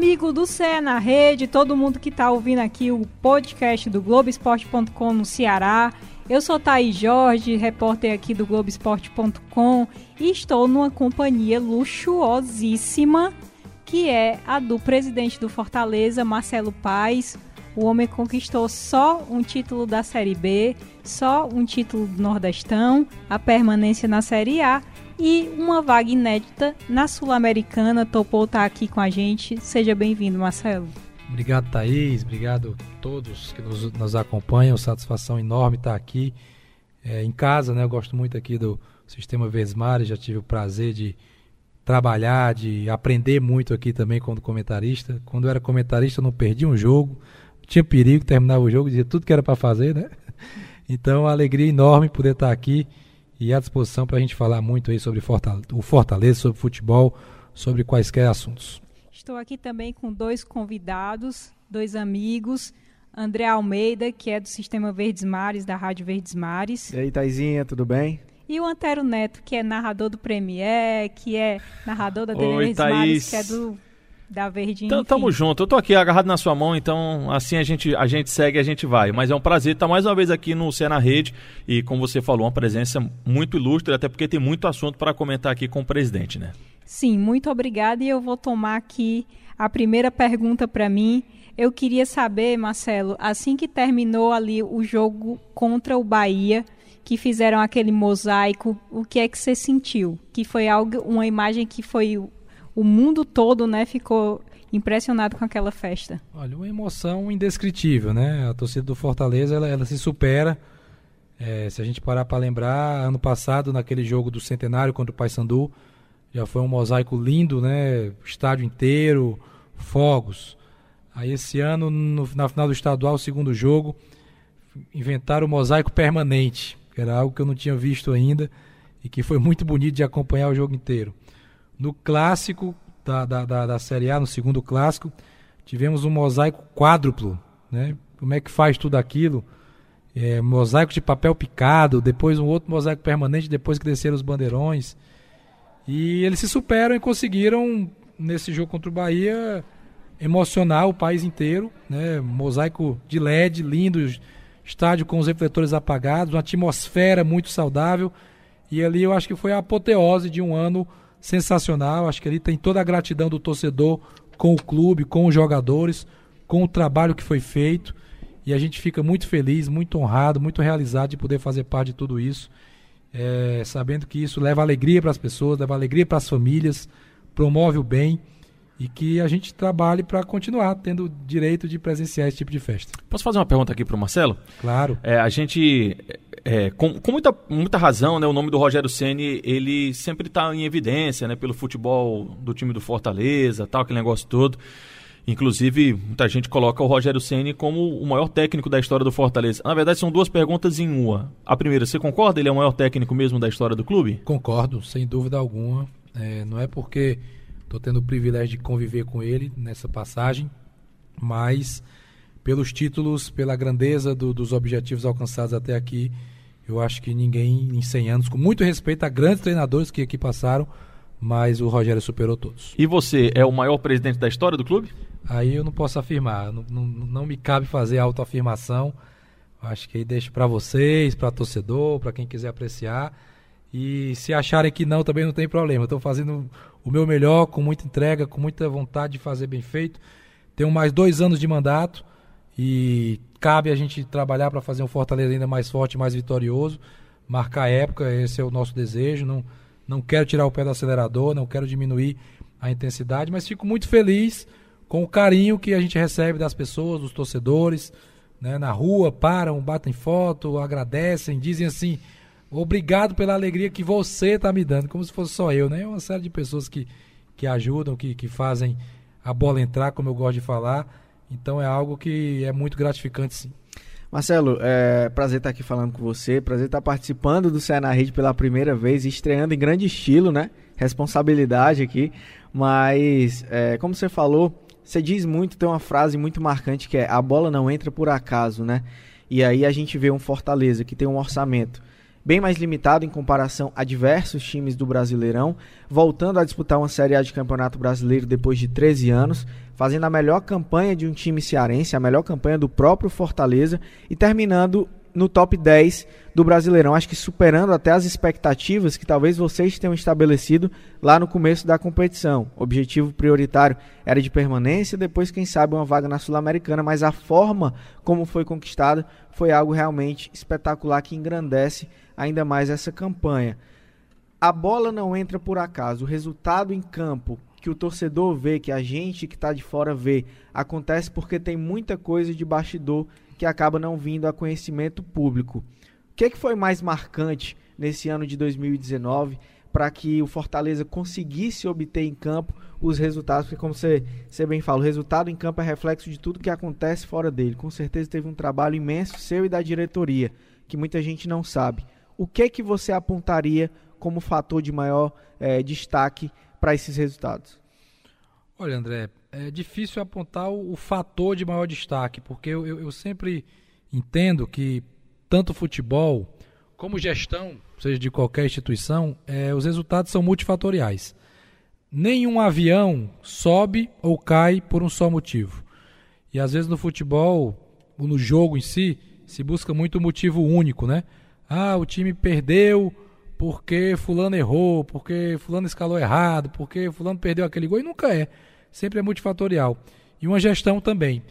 amigo do Cé na Rede, todo mundo que está ouvindo aqui o podcast do Globoesporte.com no Ceará. Eu sou Thaís Jorge, repórter aqui do Globoesporte.com e estou numa companhia luxuosíssima que é a do presidente do Fortaleza, Marcelo Paes. O homem conquistou só um título da Série B, só um título do Nordestão, a permanência na Série A e uma vaga inédita na Sul-Americana. Topou estar aqui com a gente. Seja bem-vindo, Marcelo. Obrigado, Thaís. Obrigado a todos que nos, nos acompanham. Satisfação enorme estar aqui é, em casa. Né? Eu gosto muito aqui do Sistema Vesmar. Já tive o prazer de trabalhar, de aprender muito aqui também como comentarista. Quando eu era comentarista, eu não perdi um jogo. Tinha perigo, terminava o jogo, dizia tudo que era para fazer, né? Então, alegria enorme poder estar aqui e à disposição para a gente falar muito aí sobre Fortaleza, o Fortaleza, sobre futebol, sobre quaisquer assuntos. Estou aqui também com dois convidados, dois amigos. André Almeida, que é do Sistema Verdes Mares, da Rádio Verdes Mares. E aí, Taizinha, tudo bem? E o Antero Neto, que é narrador do Premier, que é narrador da TV Verdes Mares, que é do da Verdinha. Então, tamo junto. Eu tô aqui agarrado na sua mão, então assim a gente, a gente segue, a gente vai. Mas é um prazer estar mais uma vez aqui no Cé na Rede e, como você falou, uma presença muito ilustre, até porque tem muito assunto para comentar aqui com o presidente, né? Sim, muito obrigada. E eu vou tomar aqui a primeira pergunta para mim. Eu queria saber, Marcelo, assim que terminou ali o jogo contra o Bahia, que fizeram aquele mosaico, o que é que você sentiu? Que foi algo, uma imagem que foi o mundo todo, né, ficou impressionado com aquela festa. Olha, uma emoção indescritível, né? A torcida do Fortaleza, ela, ela se supera. É, se a gente parar para lembrar, ano passado, naquele jogo do Centenário contra o Paysandu, já foi um mosaico lindo, né? Estádio inteiro, fogos. Aí esse ano, no, na final do estadual, segundo jogo, inventaram o mosaico permanente, que era algo que eu não tinha visto ainda e que foi muito bonito de acompanhar o jogo inteiro. No clássico da, da, da, da Série A, no segundo clássico, tivemos um mosaico quádruplo. Né? Como é que faz tudo aquilo? É, mosaico de papel picado, depois um outro mosaico permanente, depois que desceram os bandeirões. E eles se superam e conseguiram, nesse jogo contra o Bahia, emocionar o país inteiro. Né? Mosaico de LED, lindo, estádio com os refletores apagados, uma atmosfera muito saudável. E ali eu acho que foi a apoteose de um ano sensacional. Acho que ali tem toda a gratidão do torcedor com o clube, com os jogadores, com o trabalho que foi feito. E a gente fica muito feliz, muito honrado, muito realizado de poder fazer parte de tudo isso. É, sabendo que isso leva alegria para as pessoas, leva alegria para as famílias, promove o bem e que a gente trabalhe para continuar tendo direito de presenciar esse tipo de festa. Posso fazer uma pergunta aqui para o Marcelo? Claro. É, a gente, é, com, com, muita, muita razão, né, o nome do Rogério Ceni ele sempre está em evidência, né, pelo futebol do time do Fortaleza, tal, aquele negócio todo. Inclusive, muita gente coloca o Rogério Ceni como o maior técnico da história do Fortaleza. Na verdade, são duas perguntas em uma. A primeira, você concorda? Ele é o maior técnico mesmo da história do clube? Concordo, sem dúvida alguma. É, não é porque Estou tendo o privilégio de conviver com ele nessa passagem, mas pelos títulos, pela grandeza do, dos objetivos alcançados até aqui, eu acho que ninguém em 100 anos, com muito respeito a grandes treinadores que aqui passaram, mas o Rogério superou todos. E você é o maior presidente da história do clube? Aí eu não posso afirmar, não, não, não me cabe fazer autoafirmação. Acho que aí deixo para vocês, para torcedor, para quem quiser apreciar. E se acharem que não, também não tem problema. Estou fazendo o meu melhor, com muita entrega, com muita vontade de fazer bem feito. Tenho mais dois anos de mandato e cabe a gente trabalhar para fazer um Fortaleza ainda mais forte, mais vitorioso, marcar época, esse é o nosso desejo. Não, não quero tirar o pé do acelerador, não quero diminuir a intensidade, mas fico muito feliz com o carinho que a gente recebe das pessoas, dos torcedores, né, na rua, param, batem foto, agradecem, dizem assim Obrigado pela alegria que você está me dando, como se fosse só eu, né? É uma série de pessoas que, que ajudam, que, que fazem a bola entrar, como eu gosto de falar. Então é algo que é muito gratificante, sim. Marcelo, é prazer estar aqui falando com você, prazer estar participando do Cé na Rede pela primeira vez, estreando em grande estilo, né? Responsabilidade aqui, mas é, como você falou, você diz muito, tem uma frase muito marcante que é a bola não entra por acaso, né? E aí a gente vê um Fortaleza que tem um orçamento bem mais limitado em comparação a diversos times do Brasileirão, voltando a disputar uma Série A de Campeonato Brasileiro depois de 13 anos, fazendo a melhor campanha de um time cearense, a melhor campanha do próprio Fortaleza e terminando no top 10 do Brasileirão, acho que superando até as expectativas que talvez vocês tenham estabelecido lá no começo da competição. O objetivo prioritário era de permanência, depois, quem sabe, uma vaga na Sul-Americana, mas a forma como foi conquistada foi algo realmente espetacular que engrandece ainda mais essa campanha. A bola não entra por acaso, o resultado em campo que o torcedor vê, que a gente que está de fora vê, acontece porque tem muita coisa de bastidor que acaba não vindo a conhecimento público. O que, é que foi mais marcante nesse ano de 2019 para que o Fortaleza conseguisse obter em campo os resultados? Porque, como você, você bem fala, o resultado em campo é reflexo de tudo que acontece fora dele. Com certeza teve um trabalho imenso seu e da diretoria, que muita gente não sabe. O que é que você apontaria como fator de maior é, destaque para esses resultados? Olha, André, é difícil apontar o, o fator de maior destaque, porque eu, eu, eu sempre entendo que tanto futebol como gestão, seja de qualquer instituição, é, os resultados são multifatoriais. Nenhum avião sobe ou cai por um só motivo. E às vezes no futebol, ou no jogo em si, se busca muito um motivo único, né? Ah, o time perdeu porque fulano errou, porque fulano escalou errado, porque fulano perdeu aquele gol, e nunca é sempre é multifatorial. E uma gestão também.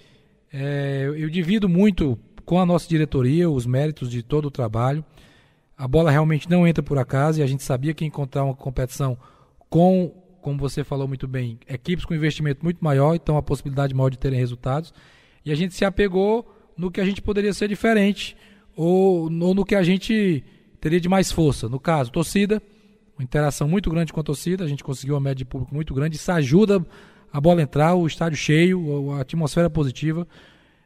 É, eu divido muito com a nossa diretoria os méritos de todo o trabalho. A bola realmente não entra por acaso e a gente sabia que encontrar uma competição com, como você falou muito bem, equipes com investimento muito maior, então a possibilidade maior de terem resultados. E a gente se apegou no que a gente poderia ser diferente ou, ou no que a gente teria de mais força. No caso, torcida, uma interação muito grande com a torcida, a gente conseguiu uma média de público muito grande, isso ajuda a bola entrar, o estádio cheio, a atmosfera positiva.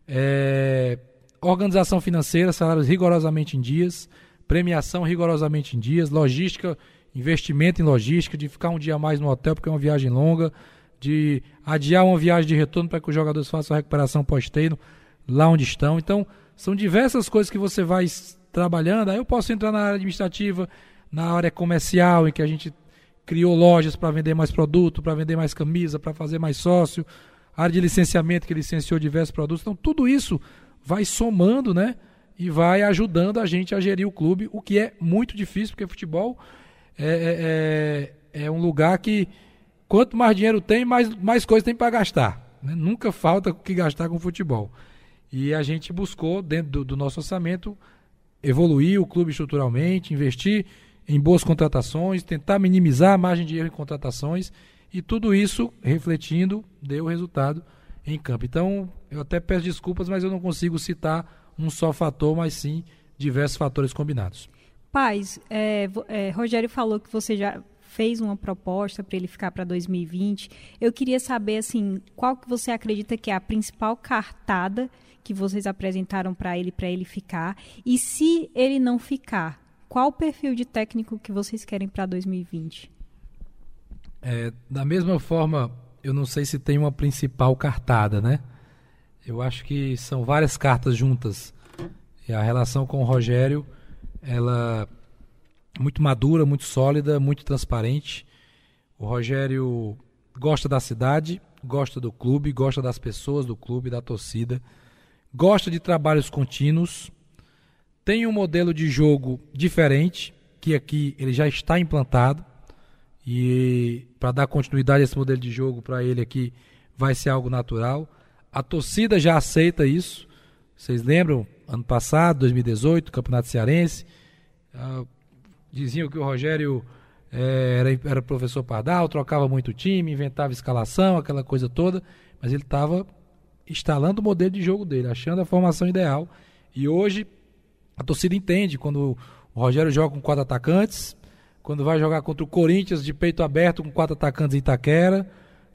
É, organização financeira, salários rigorosamente em dias, premiação rigorosamente em dias, logística, investimento em logística, de ficar um dia mais no hotel porque é uma viagem longa, de adiar uma viagem de retorno para que os jogadores façam a recuperação pós-treino lá onde estão. Então, são diversas coisas que você vai trabalhando. Aí eu posso entrar na área administrativa, na área comercial, em que a gente criou lojas para vender mais produto, para vender mais camisa, para fazer mais sócio, área de licenciamento que licenciou diversos produtos. Então, tudo isso vai somando, né? E vai ajudando a gente a gerir o clube, o que é muito difícil, porque futebol é, é, é, é um lugar que quanto mais dinheiro tem, mais, mais coisa tem para gastar. Né? Nunca falta o que gastar com futebol. E a gente buscou, dentro do, do nosso orçamento, evoluir o clube estruturalmente, investir em boas contratações, tentar minimizar a margem de erro em contratações e tudo isso refletindo deu resultado em campo. Então, eu até peço desculpas, mas eu não consigo citar um só fator, mas sim diversos fatores combinados. Paz, é, é, Rogério falou que você já fez uma proposta para ele ficar para 2020. Eu queria saber assim, qual que você acredita que é a principal cartada que vocês apresentaram para ele para ele ficar e se ele não ficar, qual o perfil de técnico que vocês querem para 2020? É, da mesma forma, eu não sei se tem uma principal cartada, né? Eu acho que são várias cartas juntas. E a relação com o Rogério, ela muito madura, muito sólida, muito transparente. O Rogério gosta da cidade, gosta do clube, gosta das pessoas do clube, da torcida, gosta de trabalhos contínuos, tem um modelo de jogo diferente, que aqui ele já está implantado. E para dar continuidade a esse modelo de jogo para ele aqui vai ser algo natural. A torcida já aceita isso. Vocês lembram, ano passado, 2018, Campeonato Cearense, uh, diziam que o Rogério é, era, era professor Pardal, trocava muito time, inventava escalação, aquela coisa toda, mas ele estava instalando o modelo de jogo dele, achando a formação ideal. E hoje a torcida entende quando o Rogério joga com quatro atacantes, quando vai jogar contra o Corinthians de peito aberto com quatro atacantes em Itaquera,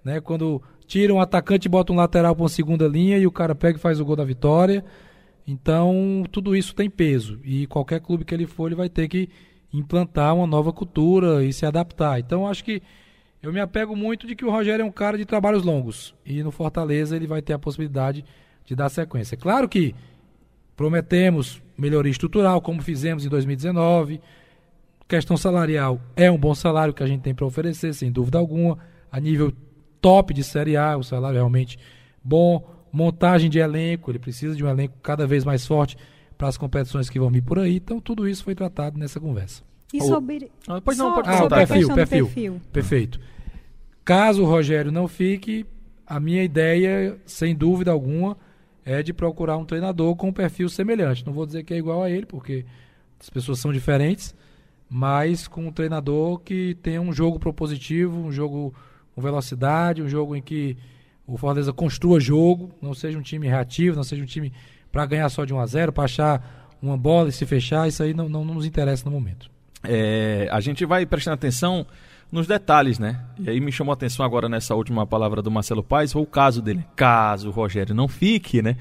né? Quando tira um atacante e bota um lateral para uma segunda linha e o cara pega e faz o gol da vitória. Então, tudo isso tem peso e qualquer clube que ele for, ele vai ter que implantar uma nova cultura e se adaptar. Então, acho que eu me apego muito de que o Rogério é um cara de trabalhos longos e no Fortaleza ele vai ter a possibilidade de dar sequência. Claro que prometemos melhoria estrutural, como fizemos em 2019. Questão salarial é um bom salário que a gente tem para oferecer, sem dúvida alguma. A nível top de Série A, o salário é realmente bom. Montagem de elenco, ele precisa de um elenco cada vez mais forte para as competições que vão vir por aí. Então, tudo isso foi tratado nessa conversa. E sobre. Ah, pois não, pode Ah, o sobre a perfil, perfil. perfil. Perfeito. Caso o Rogério não fique, a minha ideia, sem dúvida alguma, é de procurar um treinador com um perfil semelhante. Não vou dizer que é igual a ele, porque as pessoas são diferentes, mas com um treinador que tenha um jogo propositivo, um jogo com velocidade, um jogo em que o Fortaleza construa jogo, não seja um time reativo, não seja um time para ganhar só de 1 a 0, para achar uma bola e se fechar, isso aí não, não nos interessa no momento. É, a gente vai prestando atenção nos detalhes, né? E aí me chamou a atenção agora nessa última palavra do Marcelo Paes, foi o caso dele. Caso o Rogério não fique, né?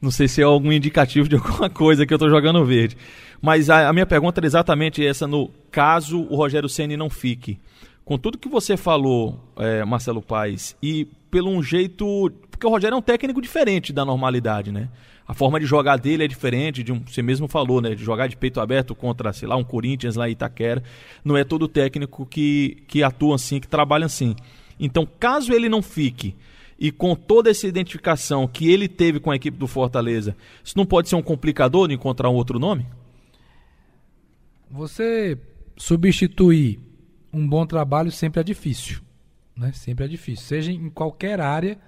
Não sei se é algum indicativo de alguma coisa que eu tô jogando verde. Mas a, a minha pergunta era exatamente essa no caso o Rogério Ceni não fique. Com tudo que você falou, é, Marcelo Paes, e pelo um jeito. Porque o Rogério é um técnico diferente da normalidade, né? A forma de jogar dele é diferente, de um, você mesmo falou, né? De jogar de peito aberto contra, sei lá, um Corinthians lá em Itaquera. Não é todo técnico que, que atua assim, que trabalha assim. Então, caso ele não fique, e com toda essa identificação que ele teve com a equipe do Fortaleza, isso não pode ser um complicador de encontrar um outro nome? Você substituir um bom trabalho sempre é difícil, né? Sempre é difícil, seja em qualquer área,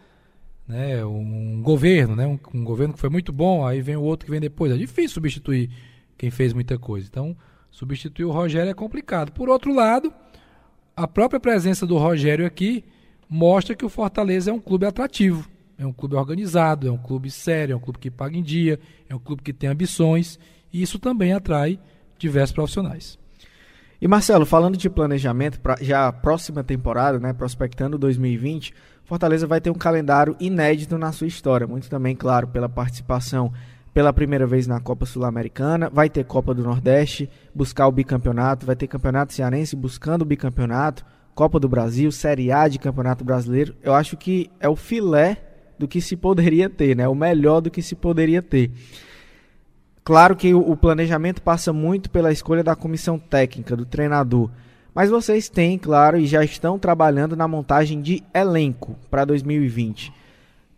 né? Um governo, né? Um, um governo que foi muito bom, aí vem o outro que vem depois, é difícil substituir quem fez muita coisa. Então, substituir o Rogério é complicado. Por outro lado, a própria presença do Rogério aqui mostra que o Fortaleza é um clube atrativo, é um clube organizado, é um clube sério, é um clube que paga em dia, é um clube que tem ambições, e isso também atrai diversos profissionais. E Marcelo, falando de planejamento, pra, já a próxima temporada, né, prospectando 2020, Fortaleza vai ter um calendário inédito na sua história, muito também, claro, pela participação pela primeira vez na Copa Sul-Americana, vai ter Copa do Nordeste, buscar o bicampeonato, vai ter Campeonato Cearense buscando o bicampeonato, Copa do Brasil, Série A de Campeonato Brasileiro. Eu acho que é o filé do que se poderia ter, né? O melhor do que se poderia ter. Claro que o, planejamento passa muito pela escolha da comissão técnica, do treinador. Mas vocês têm, claro, e já estão trabalhando na montagem de elenco para 2020.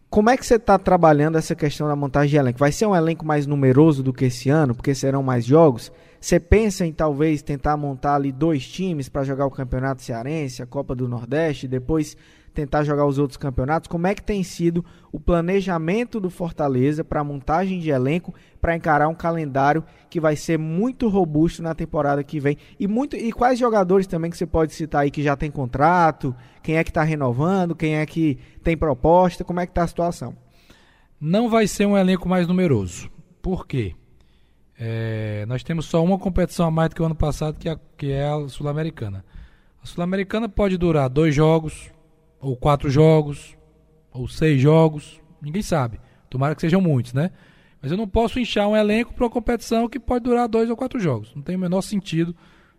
Como é que você está trabalhando essa questão da montagem de elenco? Vai ser um elenco mais numeroso do que esse ano, porque serão mais jogos? Você pensa em talvez tentar montar ali dois times para jogar o Campeonato Cearense, a Copa do Nordeste, depois tentar jogar os outros campeonatos? Como é que tem sido o planejamento do Fortaleza para a montagem de elenco para encarar um calendário que vai ser muito robusto na temporada que vem? E muito e quais jogadores também que você pode citar aí que já tem contrato? Quem é que está renovando? Quem é que tem proposta? Como é que está a situação? Não vai ser um elenco mais numeroso. Por quê? É, nós temos só uma competição a mais do que o ano passado, que é, que é a Sul-Americana. A Sul-Americana pode durar dois jogos, ou quatro jogos, ou seis jogos, ninguém sabe. Tomara que sejam muitos, né? Mas eu não posso inchar um elenco para uma competição que pode durar dois ou quatro jogos. Não tem o menor sentido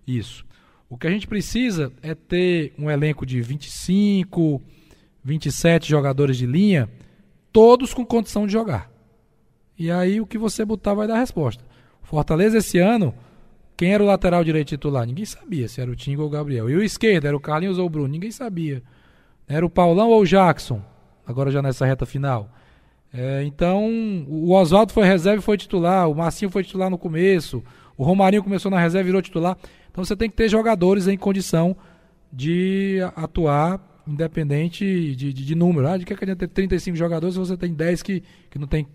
isso. O que a gente precisa é ter um elenco de 25, 27 jogadores de linha, todos com condição de jogar. E aí o que você botar vai dar resposta. Fortaleza esse ano, quem era o lateral direito titular? Ninguém sabia se era o Tinga ou o Gabriel. E o esquerdo era o Carlinhos ou o Bruno? Ninguém sabia. Era o Paulão ou o Jackson? Agora já nessa reta final. É, então, o Oswaldo foi reserva e foi titular. O Marcinho foi titular no começo. O Romarinho começou na reserva e virou titular. Então você tem que ter jogadores em condição de atuar independente de, de, de número. Ah, de que adianta ter 35 jogadores se você tem 10 que, que não tem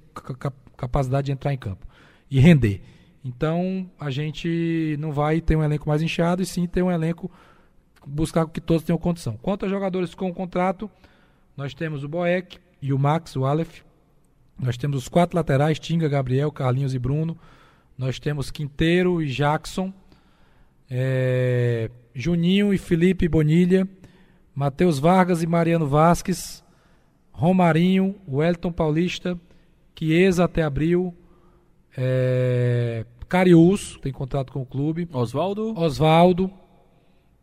capacidade de entrar em campo e render. Então a gente não vai ter um elenco mais inchado e sim ter um elenco buscar que todos tenham condição. Quanto a jogadores com contrato, nós temos o Boeck e o Max, o Aleph. Nós temos os quatro laterais, Tinga, Gabriel, Carlinhos e Bruno. Nós temos Quinteiro e Jackson. É, Juninho e Felipe Bonilha. Matheus Vargas e Mariano Vasques. Romarinho, Wellington Paulista. Chiesa até abril. É, Carius, tem contrato com o clube. Oswaldo. Oswaldo.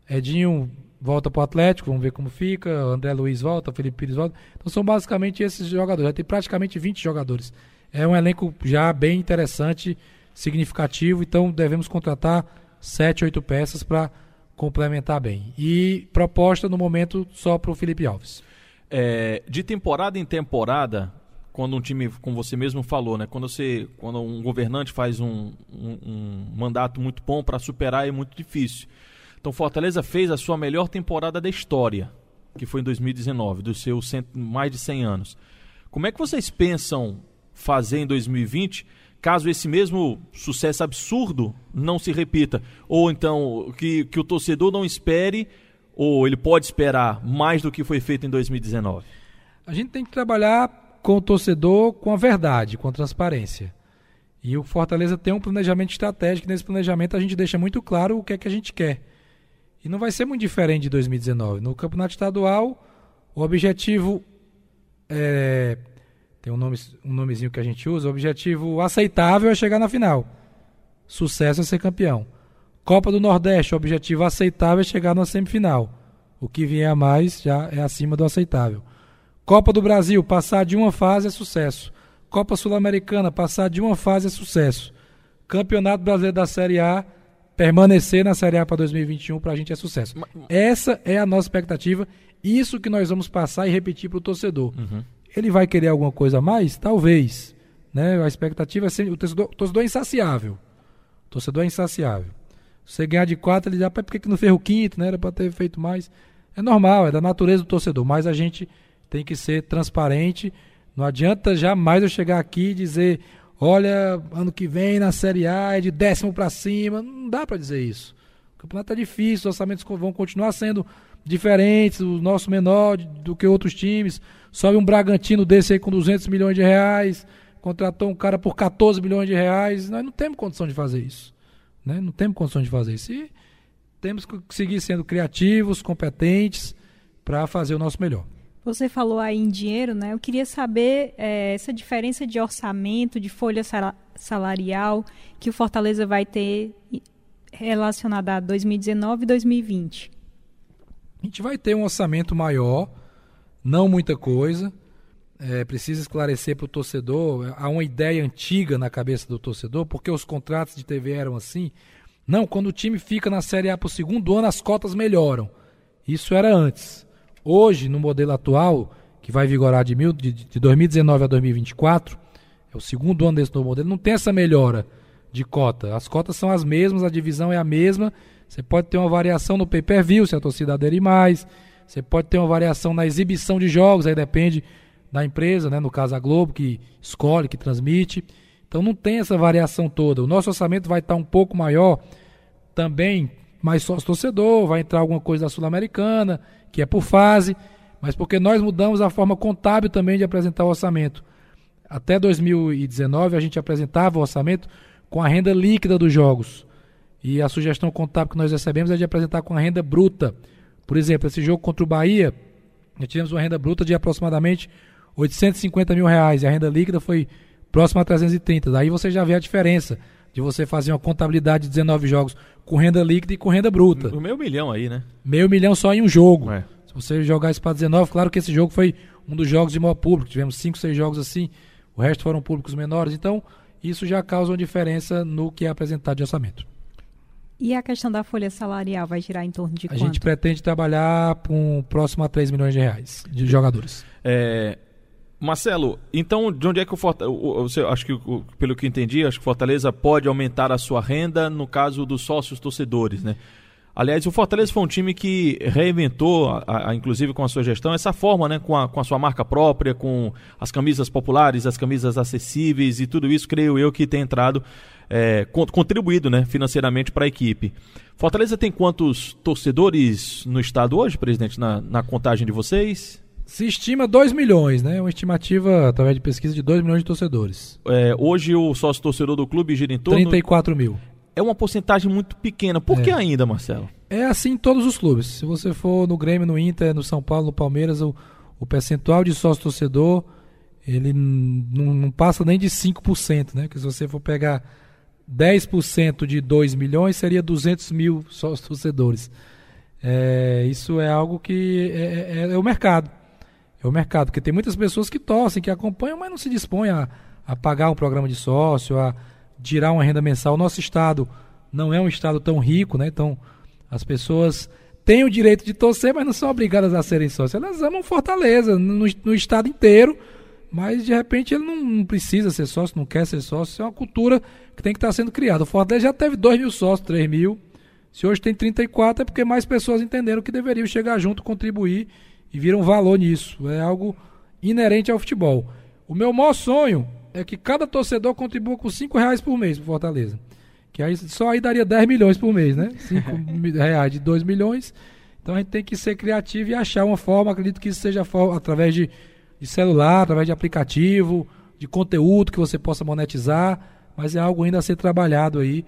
Edinho volta para o Atlético, vamos ver como fica. André Luiz volta, Felipe Pires volta. Então são basicamente esses jogadores. Já tem praticamente 20 jogadores. é um elenco já bem interessante, significativo, então devemos contratar sete, oito peças para complementar bem. E proposta no momento só para o Felipe Alves. É, de temporada em temporada, quando um time, como você mesmo falou, né, quando você, quando um governante faz um, um, um mandato muito bom para superar é muito difícil. Então Fortaleza fez a sua melhor temporada da história, que foi em 2019, dos seus mais de 100 anos. Como é que vocês pensam fazer em 2020, caso esse mesmo sucesso absurdo não se repita? Ou então que, que o torcedor não espere, ou ele pode esperar mais do que foi feito em 2019? A gente tem que trabalhar com o torcedor com a verdade, com a transparência. E o Fortaleza tem um planejamento estratégico, nesse planejamento a gente deixa muito claro o que é que a gente quer. E não vai ser muito diferente de 2019. No campeonato estadual, o objetivo é, tem um, nome, um nomezinho que a gente usa, o objetivo aceitável é chegar na final. Sucesso é ser campeão. Copa do Nordeste, o objetivo aceitável é chegar na semifinal. O que vier a mais já é acima do aceitável. Copa do Brasil, passar de uma fase é sucesso. Copa Sul-Americana, passar de uma fase é sucesso. Campeonato Brasileiro da Série A, permanecer na Série A para 2021 para a gente é sucesso. Essa é a nossa expectativa, isso que nós vamos passar e repetir para o torcedor. Uhum. Ele vai querer alguma coisa a mais? Talvez. Né? A expectativa é sempre. O torcedor, o torcedor é insaciável. O torcedor é insaciável. Se você ganhar de quatro, ele já. Por que, que não fez o quinto, né? Era para ter feito mais. É normal, é da natureza do torcedor. Mas a gente tem que ser transparente. Não adianta jamais eu chegar aqui e dizer: olha, ano que vem na Série A é de décimo para cima. Não dá para dizer isso. O campeonato é difícil, os orçamentos vão continuar sendo diferentes, o nosso menor do que outros times. Sobe um Bragantino desse aí com 200 milhões de reais, contratou um cara por 14 milhões de reais. Nós não temos condição de fazer isso. Né? Não temos condição de fazer isso. E temos que seguir sendo criativos, competentes, para fazer o nosso melhor. Você falou aí em dinheiro, né? Eu queria saber é, essa diferença de orçamento, de folha salarial que o Fortaleza vai ter relacionada a 2019 e 2020. A gente vai ter um orçamento maior, não muita coisa. É, precisa esclarecer para o torcedor. Há uma ideia antiga na cabeça do torcedor, porque os contratos de TV eram assim. Não, quando o time fica na Série A para o segundo ano, as cotas melhoram. Isso era antes. Hoje, no modelo atual, que vai vigorar de, mil, de, de 2019 a 2024, é o segundo ano desse novo modelo, não tem essa melhora de cota. As cotas são as mesmas, a divisão é a mesma. Você pode ter uma variação no pay-per-view, se a torcida aderir mais. Você pode ter uma variação na exibição de jogos, aí depende da empresa, né? no caso a Globo, que escolhe, que transmite. Então não tem essa variação toda. O nosso orçamento vai estar um pouco maior também, mais sócio torcedor, vai entrar alguma coisa da Sul-Americana, que é por fase, mas porque nós mudamos a forma contábil também de apresentar o orçamento. Até 2019 a gente apresentava o orçamento com a renda líquida dos jogos. E a sugestão contábil que nós recebemos é de apresentar com a renda bruta. Por exemplo, esse jogo contra o Bahia, nós tivemos uma renda bruta de aproximadamente 850 mil reais e a renda líquida foi próxima a 330. Daí você já vê a diferença de você fazer uma contabilidade de 19 jogos com renda líquida e com renda bruta. O meio milhão aí, né? Meio milhão só em um jogo. É. Se você jogar isso para 19, claro que esse jogo foi um dos jogos de maior público. Tivemos 5, 6 jogos assim, o resto foram públicos menores. Então, isso já causa uma diferença no que é apresentado de orçamento. E a questão da folha salarial vai girar em torno de a quanto? A gente pretende trabalhar com próximo a 3 milhões de reais de jogadores. É, Marcelo, então de onde é que o Fortaleza, acho que pelo que entendi, acho que o Fortaleza pode aumentar a sua renda no caso dos sócios torcedores, né? Aliás, o Fortaleza foi um time que reinventou, a, a, inclusive com a sua gestão, essa forma, né? Com a, com a sua marca própria, com as camisas populares, as camisas acessíveis e tudo isso, creio eu, que tem entrado, é, contribuído né, financeiramente para a equipe. Fortaleza tem quantos torcedores no estado hoje, presidente, na, na contagem de vocês? Se estima 2 milhões, né? Uma estimativa, através de pesquisa, de 2 milhões de torcedores. É, hoje o sócio torcedor do clube gira em torno... 34 mil. É uma porcentagem muito pequena. Por é. que ainda, Marcelo? É assim em todos os clubes. Se você for no Grêmio, no Inter, no São Paulo, no Palmeiras, o, o percentual de sócio torcedor, ele não, passa nem de 5%, né? Que se você for pegar 10% de 2 milhões, seria 200 mil sócios torcedores. É, isso é algo que é, é, é o mercado. É o mercado, porque tem muitas pessoas que torcem, que acompanham, mas não se dispõem a, a pagar um programa de sócio, a tirar uma renda mensal. O nosso estado não é um estado tão rico, né? Então as pessoas têm o direito de torcer, mas não são obrigadas a serem sócios. Elas amam Fortaleza no, no estado inteiro, mas de repente ele não, não, precisa ser sócio, não quer ser sócio. Isso é uma cultura que tem que estar sendo criada. O Fortaleza já teve 2 mil sócios, 3 mil. Se hoje tem 34, é porque mais pessoas entenderam que deveriam chegar junto, contribuir e viram valor nisso. É algo inerente ao futebol. O meu maior sonho é que cada torcedor contribua com 5 reais por mês para Fortaleza. Que aí só aí daria 10 milhões por mês, né? 5 reais de 2 milhões. Então a gente tem que ser criativo e achar uma forma, acredito que isso seja através de, de celular, através de aplicativo, de conteúdo que você possa monetizar, mas é algo ainda a ser trabalhado aí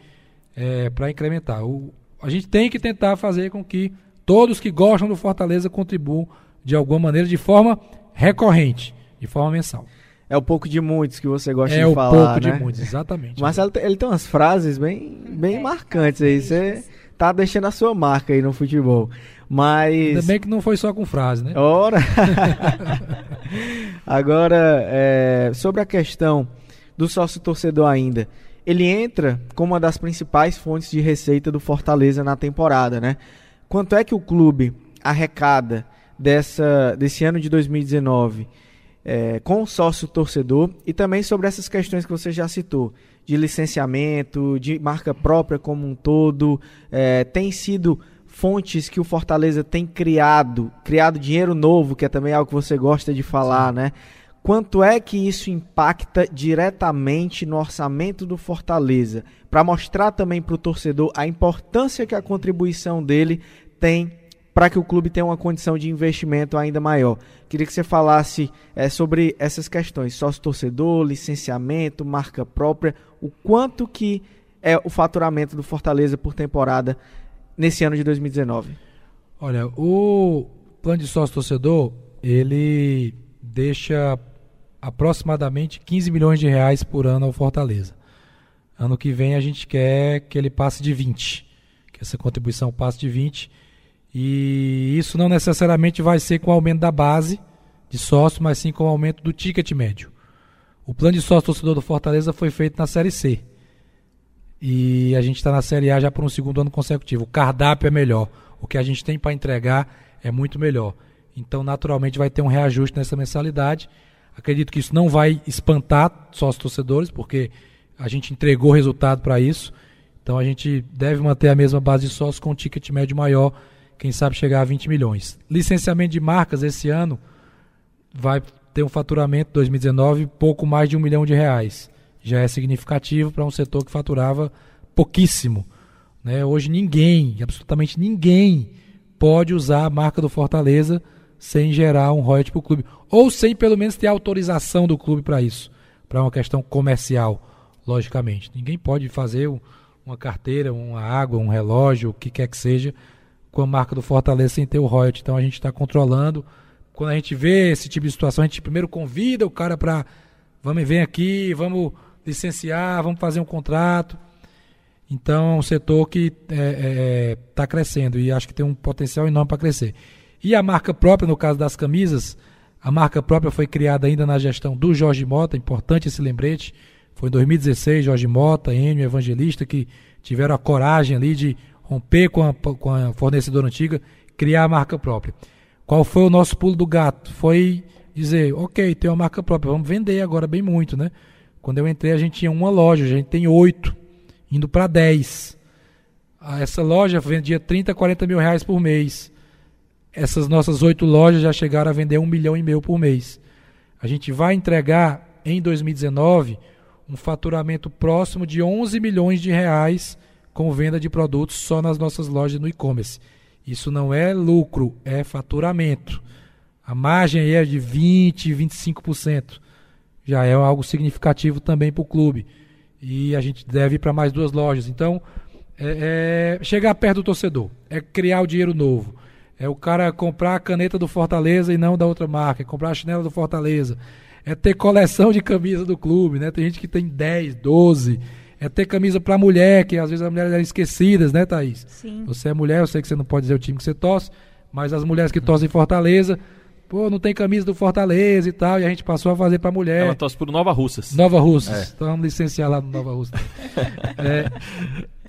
é, para incrementar. O, a gente tem que tentar fazer com que todos que gostam do Fortaleza contribuam de alguma maneira, de forma recorrente, de forma mensal. É o pouco de muitos que você gosta é de falar, É o pouco né? de muitos, exatamente. Marcelo, ele tem umas frases bem, bem é, marcantes aí. Você tá deixando a sua marca aí no futebol. Mas... Ainda bem que não foi só com frase, né? Ora! Agora, é, sobre a questão do sócio-torcedor ainda. Ele entra como uma das principais fontes de receita do Fortaleza na temporada, né? Quanto é que o clube arrecada dessa, desse ano de 2019 é, com o sócio torcedor e também sobre essas questões que você já citou, de licenciamento, de marca própria como um todo, é, tem sido fontes que o Fortaleza tem criado, criado dinheiro novo, que é também algo que você gosta de falar, Sim. né? Quanto é que isso impacta diretamente no orçamento do Fortaleza? Para mostrar também para o torcedor a importância que a contribuição dele tem para que o clube tenha uma condição de investimento ainda maior. Queria que você falasse é, sobre essas questões, sócio-torcedor, licenciamento, marca própria, o quanto que é o faturamento do Fortaleza por temporada nesse ano de 2019. Olha, o plano de sócio-torcedor, ele deixa aproximadamente 15 milhões de reais por ano ao Fortaleza. Ano que vem a gente quer que ele passe de 20, que essa contribuição passe de 20 e isso não necessariamente vai ser com o aumento da base de sócio, mas sim com o aumento do ticket médio. O plano de sócio torcedor do Fortaleza foi feito na Série C. E a gente está na Série A já por um segundo ano consecutivo. O cardápio é melhor. O que a gente tem para entregar é muito melhor. Então, naturalmente, vai ter um reajuste nessa mensalidade. Acredito que isso não vai espantar sócios torcedores, porque a gente entregou resultado para isso. Então, a gente deve manter a mesma base de sócios com um ticket médio maior quem sabe chegar a 20 milhões. Licenciamento de marcas esse ano vai ter um faturamento 2019 pouco mais de um milhão de reais. Já é significativo para um setor que faturava pouquíssimo. Né? Hoje ninguém, absolutamente ninguém, pode usar a marca do Fortaleza sem gerar um royalty para o clube. Ou sem pelo menos ter autorização do clube para isso. Para uma questão comercial, logicamente. Ninguém pode fazer uma carteira, uma água, um relógio, o que quer que seja, com a marca do Fortaleza sem ter o royalty. Então a gente está controlando. Quando a gente vê esse tipo de situação, a gente primeiro convida o cara para vamos vir aqui, vamos licenciar, vamos fazer um contrato. Então é um setor que está é, é, tá crescendo e acho que tem um potencial enorme para crescer. E a marca própria, no caso das camisas, a marca própria foi criada ainda na gestão do Jorge Mota, importante esse lembrete. Foi em 2016, Jorge Mota, Enio Evangelista, que tiveram a coragem ali de romper com a, com a fornecedora antiga, criar a marca própria. Qual foi o nosso pulo do gato? Foi dizer, ok, tem uma marca própria, vamos vender agora bem muito, né? Quando eu entrei, a gente tinha uma loja, a gente tem oito, indo para dez. Ah, essa loja vendia 30, 40 mil reais por mês. Essas nossas oito lojas já chegaram a vender um milhão e meio por mês. A gente vai entregar em 2019 um faturamento próximo de 11 milhões de reais com venda de produtos só nas nossas lojas no e-commerce. Isso não é lucro, é faturamento. A margem aí é de 20, 25%. Já é algo significativo também para o clube. E a gente deve ir para mais duas lojas. Então, é, é chegar perto do torcedor, é criar o dinheiro novo. É o cara comprar a caneta do Fortaleza e não da outra marca, é comprar a chinela do Fortaleza. É ter coleção de camisas do clube, né? Tem gente que tem 10, 12 é ter camisa para mulher, que às vezes as mulheres eram esquecidas, né, Thaís? Sim. Você é mulher, eu sei que você não pode dizer o time que você torce, mas as mulheres que torcem em Fortaleza pô, não tem camisa do Fortaleza e tal, e a gente passou a fazer pra mulher. Ela torce por Nova Russas. Nova Russas. É. Então vamos licenciar lá no Nova Russas. É,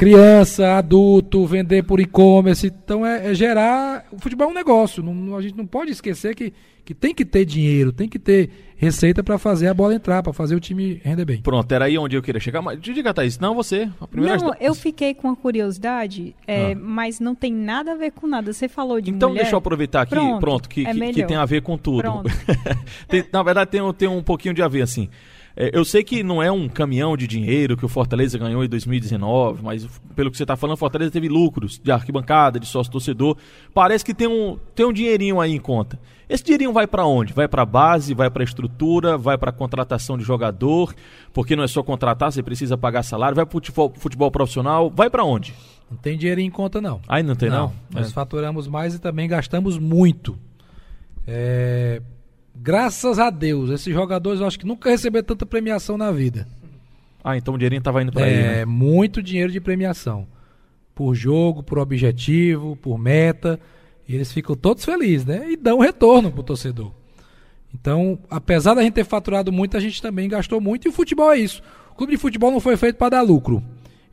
criança, adulto, vender por e-commerce. Então é, é gerar. O futebol é um negócio. Não- a gente não pode esquecer que, que tem que ter dinheiro, tem que ter receita pra fazer a bola entrar, pra fazer o time render bem. Pronto, era aí onde eu queria chegar. Mas diga, Thaís, não você. A primeira Não, eu fiquei com uma curiosidade, é, Ah. mas não tem nada a ver com nada. Você falou de Então mulher. deixa eu aproveitar aqui, pronto, Pronto, que, é que- que tem a ver com tudo. Tem- na verdade, tem, um- tem um pouquinho de a ver, assim. É, eu sei que não é um caminhão de dinheiro que o Fortaleza ganhou em 2019, mas pelo que você está falando, o Fortaleza teve lucros de arquibancada, de sócio-torcedor. Parece que tem um, tem um dinheirinho aí em conta. Esse dinheirinho vai para onde? Vai para base, vai para estrutura, vai para contratação de jogador, porque não é só contratar, você precisa pagar salário, vai para futebol, futebol profissional, vai para onde? Não tem dinheiro em conta, não. Aí não tem não. Nós É. faturamos mais e também gastamos muito. É, graças a Deus, esses jogadores eu acho que nunca receberam tanta premiação na vida. Ah, então o dinheirinho tava indo para aí, É né? muito dinheiro de premiação. Por jogo, por objetivo, por meta. E eles ficam todos felizes, né? E dão retorno pro torcedor. Então, apesar da gente ter faturado muito, a gente também gastou muito. E o futebol é isso. O clube de futebol não foi feito para dar lucro.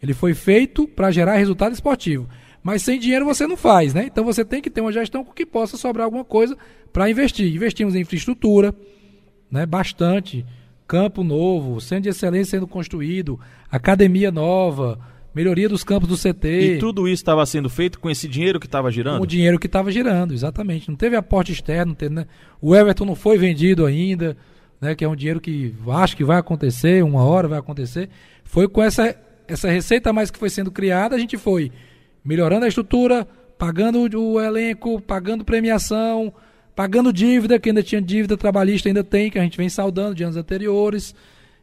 Ele foi feito para gerar resultado esportivo. Mas sem dinheiro você não faz, né? Então você tem que ter uma gestão com que possa sobrar alguma coisa para investir. Investimos em infraestrutura, né? Bastante. Campo novo, centro de excelência sendo construído, academia nova, melhoria dos campos do CT. E tudo isso estava sendo feito com esse dinheiro que estava girando? Com o dinheiro que estava girando, exatamente. Não teve aporte externo, teve, né? O Everton não foi vendido ainda, né? Que é um dinheiro que acho que vai acontecer, uma hora vai acontecer. Foi com essa, essa receita mais que foi sendo criada, a gente foi melhorando a estrutura, pagando o elenco, pagando premiação, pagando dívida, que ainda tinha dívida trabalhista, ainda tem, que a gente vem saudando de anos anteriores.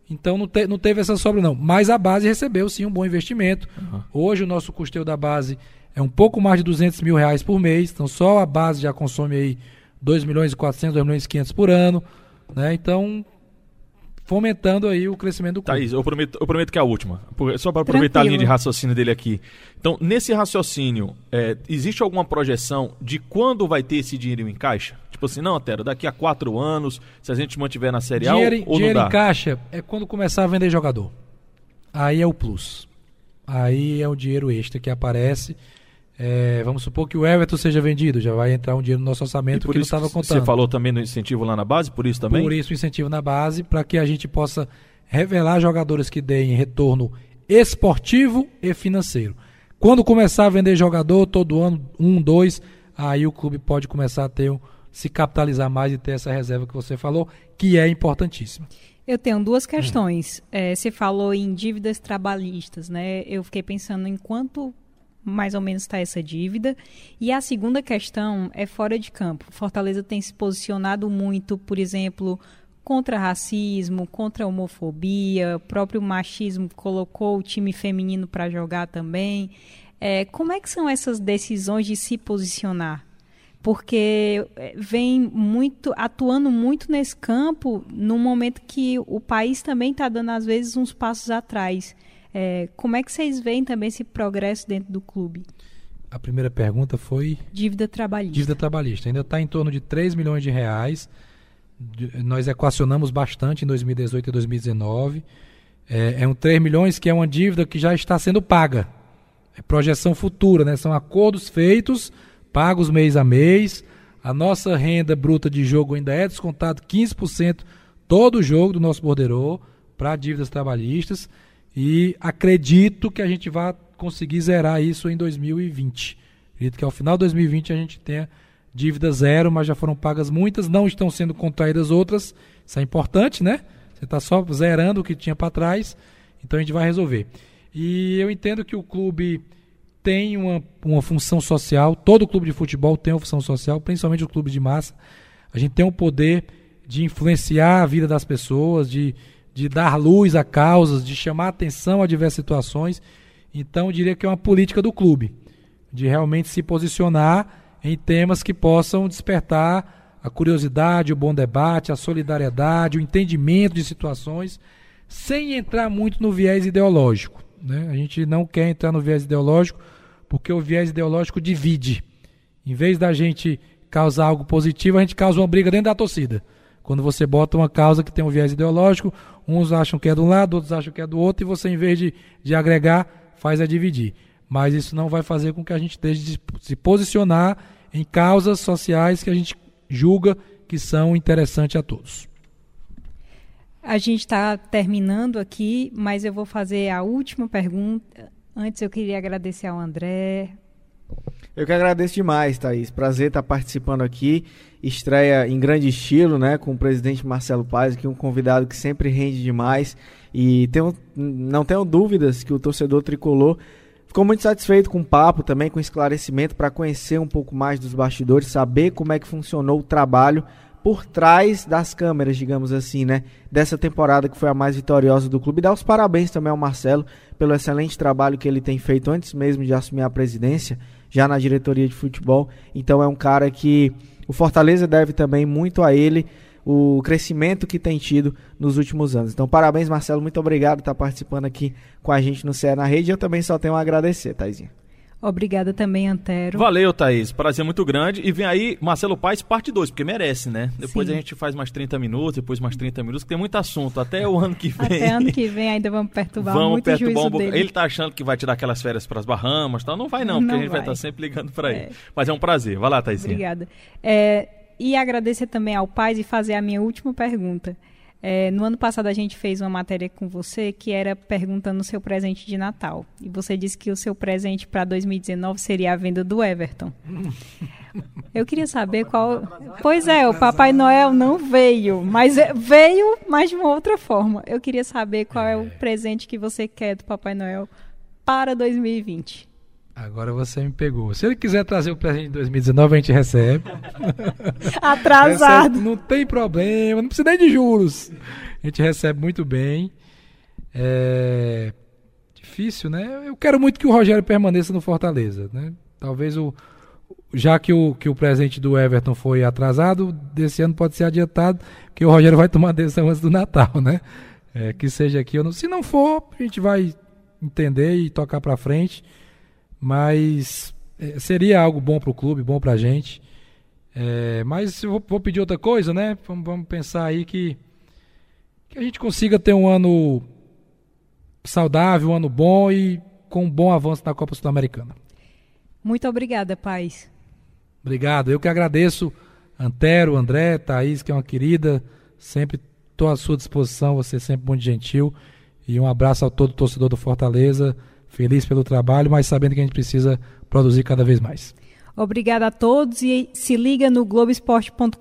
Então não, te- não teve essa sobra, não. Mas a base recebeu sim um bom investimento. Hoje o nosso custeio da base é um pouco mais de 200 mil reais por mês. Então só a base já consome aí 2 milhões e 400, 2 milhões e 500 por ano. Né? Então fomentando aí o crescimento do clube. Thaís, eu prometo, eu prometo que é a última. Por- Só para aproveitar a linha de raciocínio dele aqui. Então, nesse raciocínio, é, existe alguma projeção de quando vai ter esse dinheiro em caixa? Tipo assim, não, Tero, daqui a quatro anos, se a gente mantiver na Série A Dinheiro, ou dinheiro não em caixa é quando começar a vender jogador. Aí é o plus. Aí é o dinheiro extra que aparece. É, vamos supor que o Everton seja vendido, já vai entrar um dinheiro no nosso orçamento que não estava contando. Você falou também no incentivo lá na base, por isso também? Por isso o incentivo na base, para que a gente possa revelar jogadores que deem retorno esportivo e financeiro. Quando começar a vender jogador, todo ano, um, dois, aí o clube pode começar a ter um- se capitalizar mais e ter essa reserva que você falou, que é importantíssima. Eu tenho duas questões. É, você falou em dívidas trabalhistas, né? Eu fiquei pensando em quanto mais ou menos está essa dívida. E a segunda questão é fora de campo. Fortaleza tem se posicionado muito, por exemplo, contra racismo, contra homofobia, o próprio machismo colocou o time feminino para jogar também. É, como é que são essas decisões de se posicionar? porque eh, vem muito atuando muito nesse campo no momento que o país também está dando às vezes uns passos atrás. Eh, como é que vocês veem também esse progresso dentro do clube? A primeira pergunta foi Dívida trabalhista. dívida trabalhista. Ainda está em torno de 3 milhões de reais. Nós equacionamos bastante em 2018 e 2019. É, é um 3 milhões que é uma dívida que já está sendo paga. É projeção futura, né? São acordos feitos, pagos mês a mês. A nossa renda bruta de jogo ainda é descontado 15% todo jogo do nosso borderô para dívidas trabalhistas. E acredito que a gente vai conseguir zerar isso em 2020. Acredito que ao final de 2020 a gente tenha dívida zero, mas já foram pagas muitas, não estão sendo contraídas outras. Isso é importante, né? Você está só zerando o que tinha para trás, então a gente vai resolver. E eu entendo que o clube tem uma, uma função social, todo clube de futebol tem uma função social, principalmente o clube de massa. A gente tem o poder de influenciar a vida das pessoas, de, de dar luz a causas, de chamar atenção a diversas situações. Então, eu diria que é uma política do clube, de realmente se posicionar em temas que possam despertar a curiosidade, o bom debate, a solidariedade, o entendimento de situações, sem entrar muito no viés ideológico. Né? A gente não quer entrar no viés ideológico, porque o viés ideológico divide. Em vez da gente causar algo positivo, a gente causa uma briga dentro da torcida. Quando você bota uma causa que tem um viés ideológico, uns acham que é de um lado, outros acham que é do outro, e você, em vez de, de agregar, faz a dividir. Mas isso não vai fazer com que a gente deixe de se posicionar em causas sociais que a gente julga que são interessantes a todos. A gente está terminando aqui, mas eu vou fazer a última pergunta. Antes eu queria agradecer ao André. Eu que agradeço demais, Thaís. Prazer estar participando aqui. Estreia em grande estilo, né? Com o presidente Marcelo Paz, aqui um convidado que sempre rende demais. E tenho, não tenho dúvidas que o torcedor tricolor ficou muito satisfeito com o papo, também com esclarecimento, para conhecer um pouco mais dos bastidores, saber como é que funcionou o trabalho por trás das câmeras, digamos assim, né? Dessa temporada que foi a mais vitoriosa do clube. E os parabéns também ao Marcelo pelo excelente trabalho que ele tem feito antes mesmo de assumir a presidência, já na diretoria de futebol. Então é um cara que o Fortaleza deve também muito a ele o crescimento que tem tido nos últimos anos. Então, parabéns, Marcelo. Muito obrigado por estar participando aqui com a gente no CE na Rede. Eu também só tenho a agradecer, Taizinha. Obrigada também, Antero. Valeu, Thaís. Prazer muito grande. E vem aí Marcelo Paes, parte 2, porque merece, né? Depois Sim. a gente faz mais 30 minutos, depois mais 30 minutos, que tem muito assunto. Até o ano que vem. Até ano que vem ainda vamos perturbar vamos muito perturbar um dele. Ele tá achando que vai tirar aquelas férias para as Bahamas tal. Não vai não, porque não a gente vai estar tá sempre ligando para é. ele. Mas é um prazer. Vai lá, Thaís. Obrigada. É, e agradecer também ao Paz e fazer a minha última pergunta. É, no ano passado a gente fez uma matéria com você que era perguntando o seu presente de Natal. E você disse que o seu presente para 2019 seria a venda do Everton. Eu queria saber qual. Pois é, o Papai Noel não veio, mas é, veio, mas de uma outra forma. Eu queria saber qual é o presente que você quer do Papai Noel para 2020. Agora você me pegou. Se ele quiser trazer o presente de 2019, a gente recebe. Atrasado. Recebe, não tem problema, não precisa nem de juros. A gente recebe muito bem. É difícil, né? Eu quero muito que o Rogério permaneça no Fortaleza, né? Talvez o já que o, que o presente do Everton foi atrasado, desse ano pode ser adiantado, que o Rogério vai tomar decisão antes do Natal, né? É, que seja aqui ou não. Se não for, a gente vai entender e tocar para frente mas é, seria algo bom para o clube, bom para a gente. É, mas eu vou, vou, pedir outra coisa, né? Vamos, vamos, pensar aí que, que a gente consiga ter um ano saudável, um ano bom e com um bom avanço na Copa Sul-Americana. Muito obrigada, Paz. Obrigado. Eu que agradeço, Antero, André, Thaís, que é uma querida. Sempre estou à sua disposição, você é sempre muito gentil. E um abraço a todo torcedor do Fortaleza feliz pelo trabalho, mas sabendo que a gente precisa produzir cada vez mais. Obrigada a todos e se liga no globesport.com.br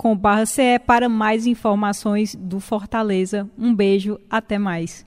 para mais informações do Fortaleza. Um beijo, até mais.